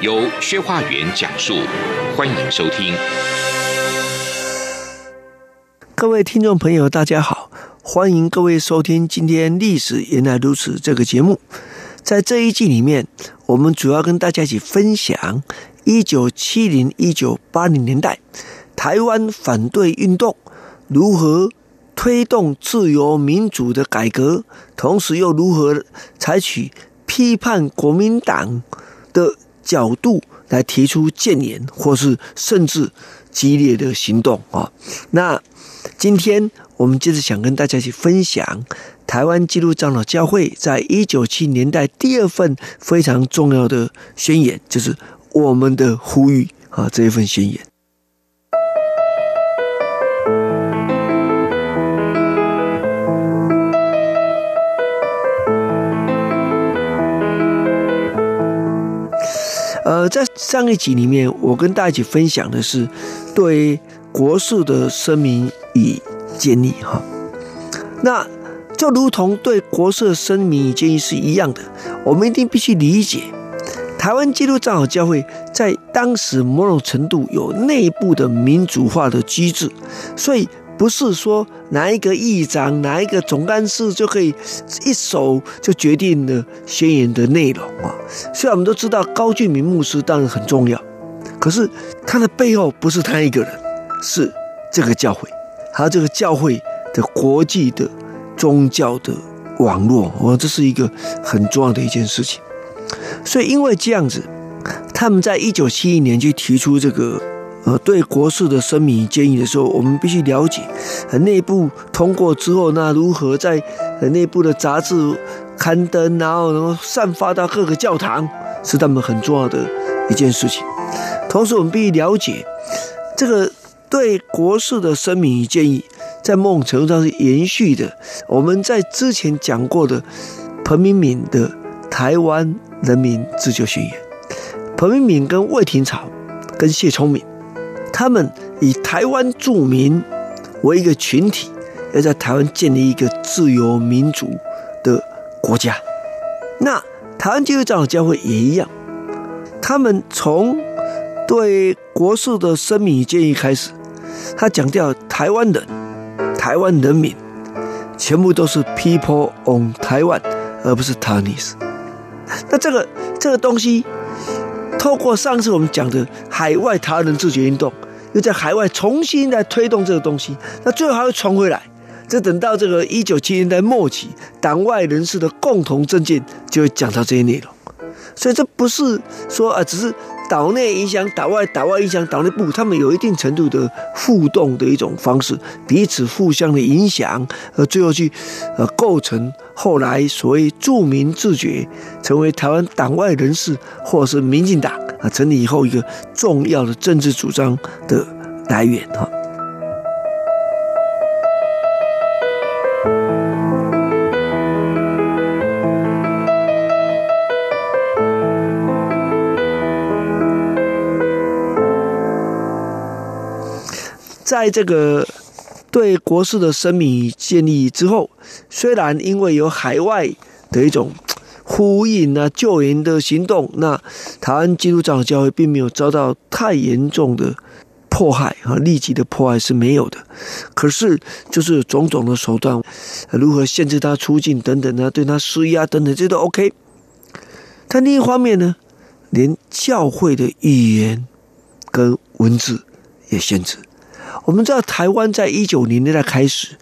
由薛化元讲述，欢迎收听。各位听众朋友，大家好，欢迎各位收听今天《历史原来如此》这个节目。在这一季里面，我们主要跟大家一起分享一九七零、一九八零年代台湾反对运动如何推动自由民主的改革，同时又如何采取。批判国民党的角度来提出建言，或是甚至激烈的行动啊！那今天我们就是想跟大家去分享台湾基督长老教会在一九七零年代第二份非常重要的宣言，就是我们的呼吁啊这一份宣言。在上一集里面，我跟大家一起分享的是对国事的声明与建议哈。那就如同对国事的声明与建议是一样的，我们一定必须理解，台湾基督长老教会在当时某种程度有内部的民主化的机制，所以。不是说哪一个议长、哪一个总干事就可以一手就决定了宣言的内容啊。虽然我们都知道高俊明牧师当然很重要，可是他的背后不是他一个人，是这个教会，还有这个教会的国际的宗教的网络。我，这是一个很重要的一件事情。所以因为这样子，他们在一九七一年就提出这个。呃，对国事的声明建议的时候，我们必须了解，呃，内部通过之后，那如何在呃内部的杂志刊登，然后能够散发到各个教堂，是他们很重要的一件事情。同时，我们必须了解，这个对国事的声明与建议，在某种程度上是延续的我们在之前讲过的彭明敏的《台湾人民自救宣言》，彭明敏跟魏廷朝跟谢聪敏。他们以台湾住民为一个群体，要在台湾建立一个自由民主的国家。那台湾基督长老教会也一样，他们从对国事的声明建议开始，他强调台湾人、台湾人民全部都是 people on 台湾，而不是 Taiwanese。那这个这个东西，透过上次我们讲的海外台湾人自决运动。又在海外重新来推动这个东西，那最后还会传回来。这等到这个一九七零年代末期，党外人士的共同政见就会讲到这些内容。所以这不是说啊，只是岛内影响岛外，岛外影响岛内部，他们有一定程度的互动的一种方式，彼此互相的影响，而最后去呃构成后来所谓著名自觉，成为台湾党外人士或者是民进党。啊，成立以后一个重要的政治主张的来源哈。在这个对国事的声明建立之后，虽然因为有海外的一种。呼应啊，救援的行动，那台湾基督长老教会并没有遭到太严重的迫害啊，立即的迫害是没有的。可是，就是种种的手段，如何限制他出境等等呢？对他施压等等，这都 OK。但另一方面呢，连教会的语言跟文字也限制。我们知道，台湾在一九零年代开始，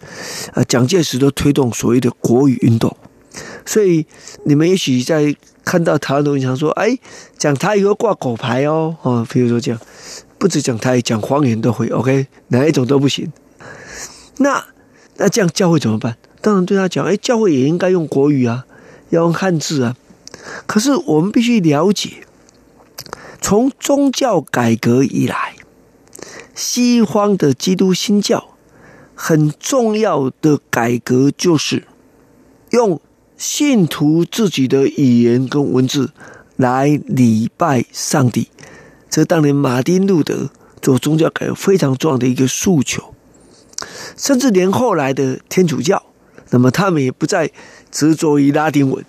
啊，蒋介石都推动所谓的国语运动。所以你们也许在看到台湾的文章说，哎，讲台语要挂狗牌哦，哦，比如说这样，不止讲台，讲方言都会，OK，哪一种都不行。那那这样教会怎么办？当然对他讲，哎，教会也应该用国语啊，要用汉字啊。可是我们必须了解，从宗教改革以来，西方的基督新教很重要的改革就是用信徒自己的语言跟文字来礼拜上帝。这当年马丁路德做宗教改革非常重要的一个诉求，甚至连后来的天主教，那么他们也不再执着于拉丁文。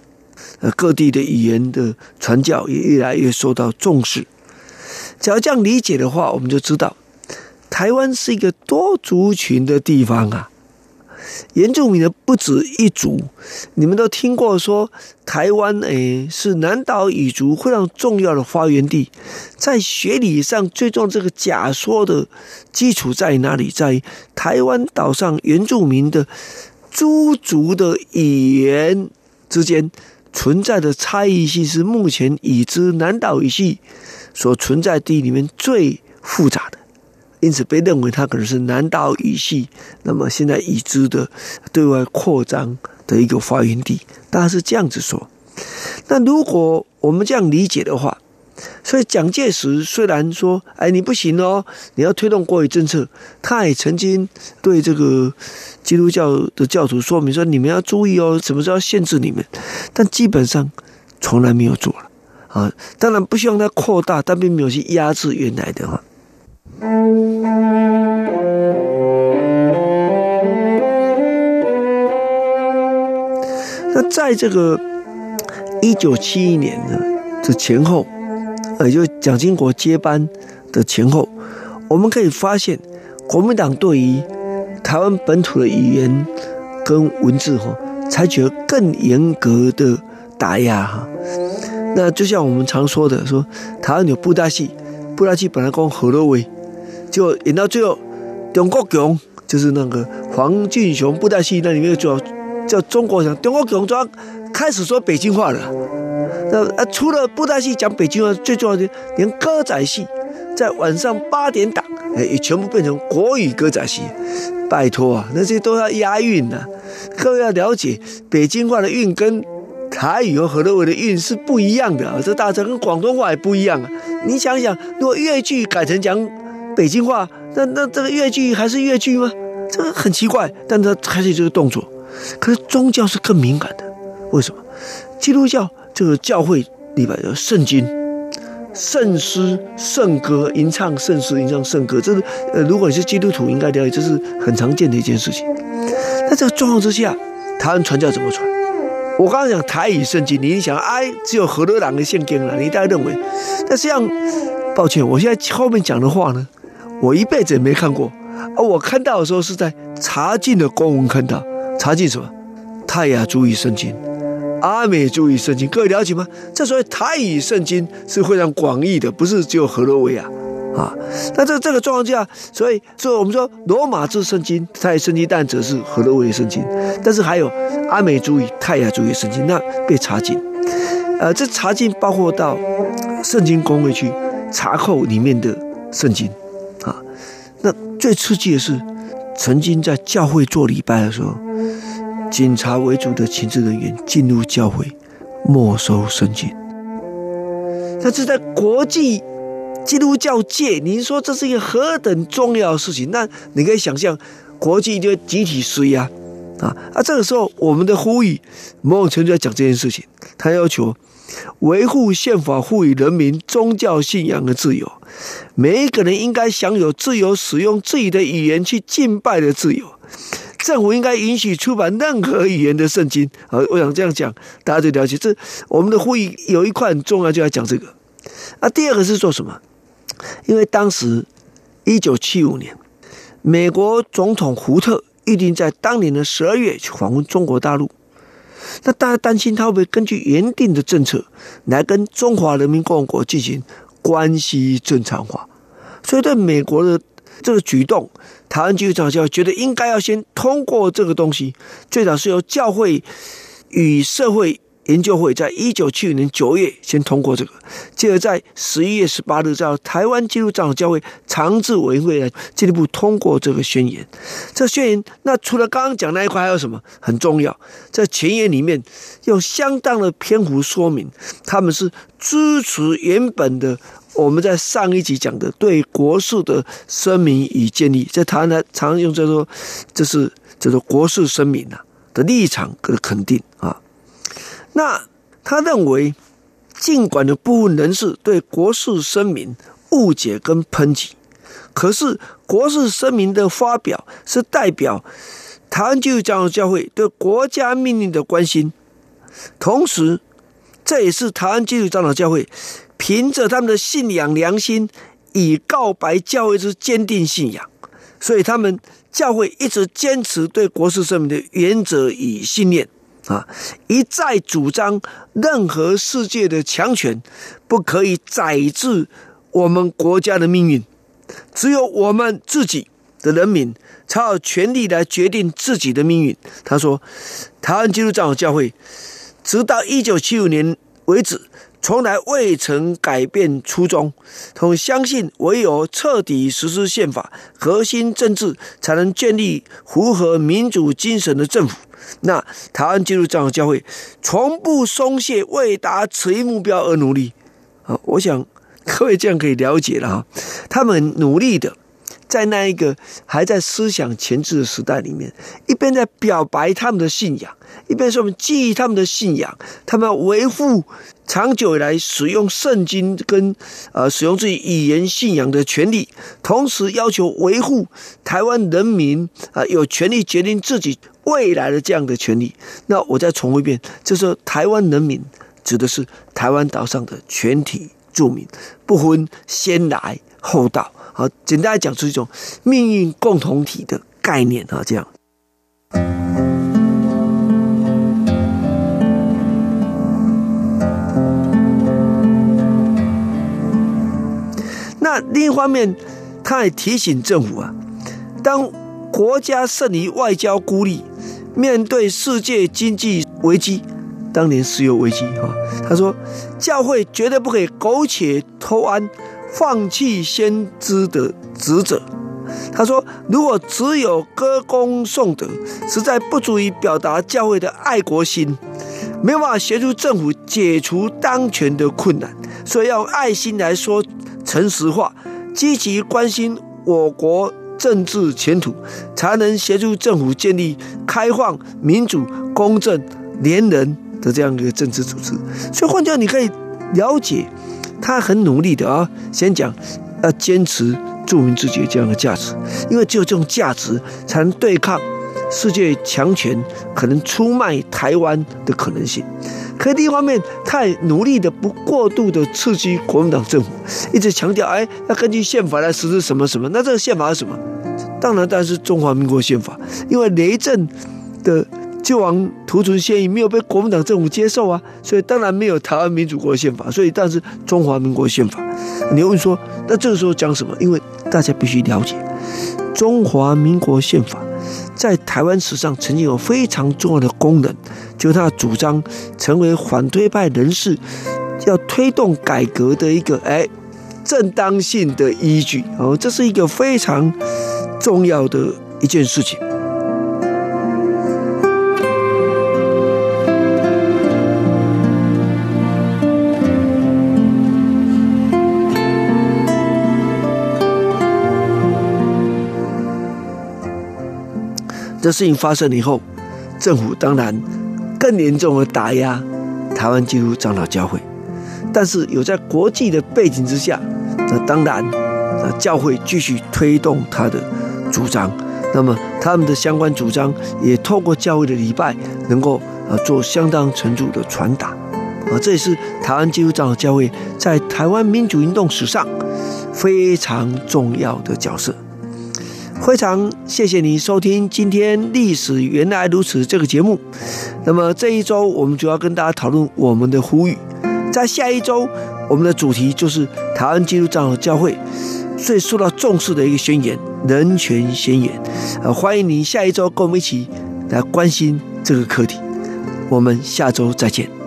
呃，各地的语言的传教也越来越受到重视。只要这样理解的话，我们就知道，台湾是一个多族群的地方啊。原住民的不止一族，你们都听过说，台湾诶是南岛语族非常重要的发源地。在学理上，最重要这个假说的基础在哪里？在台湾岛上原住民的诸族的语言之间。存在的差异性是目前已知南岛语系所存在地里面最复杂的，因此被认为它可能是南岛语系。那么现在已知的对外扩张的一个发源地，大概是这样子说。那如果我们这样理解的话，所以蒋介石虽然说：“哎，你不行哦，你要推动国语政策。”他也曾经对这个基督教的教徒说明说：“你们要注意哦，什么时候限制你们？”但基本上从来没有做了啊。当然不希望它扩大，但并没有去压制原来的话。那在这个一九七一年呢，这前后。也就蒋经国接班的前后，我们可以发现，国民党对于台湾本土的语言跟文字哈，采取了更严格的打压哈。那就像我们常说的，说台湾有布袋戏，布袋戏本来讲河洛话，就演到最后，中国强就是那个黄俊雄布袋戏那里面主要叫中国强，中国强就要开始说北京话了。那啊，除了布袋戏讲北京话，最重要的连歌仔戏在晚上八点档，哎，也全部变成国语歌仔戏。拜托啊，那些都要押韵呐。各位要了解，北京话的韵跟台语和河洛话的韵是不一样的啊。这大家跟广东话也不一样啊。你想想，如果粤剧改成讲北京话，那那这个粤剧还是粤剧吗？这个很奇怪。但他开始这个动作，可是宗教是更敏感的。为什么？基督教。这个教会里边的圣经、圣诗、圣歌，吟唱圣诗、吟唱圣歌，这是呃，如果你是基督徒，应该了解，这是很常见的一件事情。那这个状况之下，台湾传教怎么传？我刚刚讲台语圣经，你一想，哎，只有河洛人的圣经了，你大概认为？但实际上，抱歉，我现在后面讲的话呢，我一辈子也没看过。而我看到的时候是在查经的公文看到，查经什么？泰雅族语圣经。阿美族语圣经，各位了解吗？这所谓台语圣经是非常广义的，不是只有河洛话啊。那这这个状况下，所以所以我们说罗马字圣经、泰圣经，但则是河洛话圣经。但是还有阿美主义、泰雅主义圣经，那被查禁。呃，这查禁包括到圣经公会去查扣里面的圣经。最刺激的是，曾经在教会做礼拜的时候。警察为主的情治人员进入教会，没收圣经。那这在国际基督教界，您说这是一个何等重要的事情？那你可以想象，国际就集体施压啊！啊，这个时候我们的呼吁，某种程度在讲这件事情。他要求维护宪法赋予人民宗教信仰的自由，每一个人应该享有自由使用自己的语言去敬拜的自由。政府应该允许出版任何语言的圣经。啊，我想这样讲，大家就了解。这我们的会议有一块很重要，就要讲这个。啊，第二个是做什么？因为当时一九七五年，美国总统胡特预定在当年的十二月去访问中国大陆。那大家担心他会不会根据原定的政策来跟中华人民共和国进行关系正常化，所以对美国的这个举动。台湾基督教觉得应该要先通过这个东西，最早是由教会与社会研究会在一九七五年九月先通过这个，接着在十一月十八日，在台湾基督长老教会常治委员会来进一步通过这个宣言。这宣言，那除了刚刚讲那一块，还有什么很重要？在前言里面用相当的篇幅说明，他们是支持原本的我们在上一集讲的对国事的声明与建立。在台湾呢，常用叫做，这是这个国事声明啊的立场的肯定啊。那他认为，尽管的部分人士对国事声明误解跟抨击，可是国事声明的发表是代表台湾基督长老教会对国家命运的关心，同时这也是台湾基督长老教会凭着他们的信仰良心，以告白教会之坚定信仰，所以他们教会一直坚持对国事声明的原则与信念。啊！一再主张，任何世界的强权不可以宰制我们国家的命运，只有我们自己的人民才有权利来决定自己的命运。他说：“台湾基督长老教会直到一九七五年为止。”从来未曾改变初衷，同相信唯有彻底实施宪法、核心政治，才能建立符合民主精神的政府。那台湾基督长老教会从不松懈，为达此一目标而努力。啊，我想各位这样可以了解了哈，他们努力的。在那一个还在思想前置的时代里面，一边在表白他们的信仰，一边说我们记忆他们的信仰，他们要维护长久以来使用圣经跟呃使用自己语言信仰的权利，同时要求维护台湾人民啊有权利决定自己未来的这样的权利。那我再重复一遍，就是台湾人民指的是台湾岛上的全体住民，不分先来后到。好，简单来讲，出一种命运共同体的概念啊，这样。那另一方面，他也提醒政府啊，当国家剩余外交孤立，面对世界经济危机，当年石油危机啊，他说，教会绝对不可以苟且偷安。放弃先知的职责，他说：“如果只有歌功颂德，实在不足以表达教会的爱国心，没有办法协助政府解除当权的困难。所以要用爱心来说诚实话，积极关心我国政治前途，才能协助政府建立开放、民主、公正、廉人的这样一个政治组织。所以换句话，你可以了解。”他很努力的啊，先讲要坚持著名自己这样的价值，因为只有这种价值，才能对抗世界强权可能出卖台湾的可能性。可另一方面，他也努力的不过度的刺激国民党政府，一直强调哎，要根据宪法来实施什么什么。那这个宪法是什么？当然，当然是中华民国宪法，因为雷震的。救亡图存协议没有被国民党政府接受啊，所以当然没有台湾民主国宪法，所以但是中华民国宪法。你问说，那这个时候讲什么？因为大家必须了解，中华民国宪法在台湾史上曾经有非常重要的功能，就是他主张成为反对派人士要推动改革的一个哎正当性的依据哦，这是一个非常重要的一件事情。这事情发生了以后，政府当然更严重的打压台湾基督长老教会，但是有在国际的背景之下，那当然，那教会继续推动他的主张。那么他们的相关主张也透过教会的礼拜，能够呃做相当程度的传达。啊，这也是台湾基督长老教会在台湾民主运动史上非常重要的角色。非常谢谢你收听今天《历史原来如此》这个节目。那么这一周我们主要跟大家讨论我们的呼吁，在下一周我们的主题就是台湾基督长老教会最受到重视的一个宣言——人权宣言。呃，欢迎你下一周跟我们一起来关心这个课题。我们下周再见。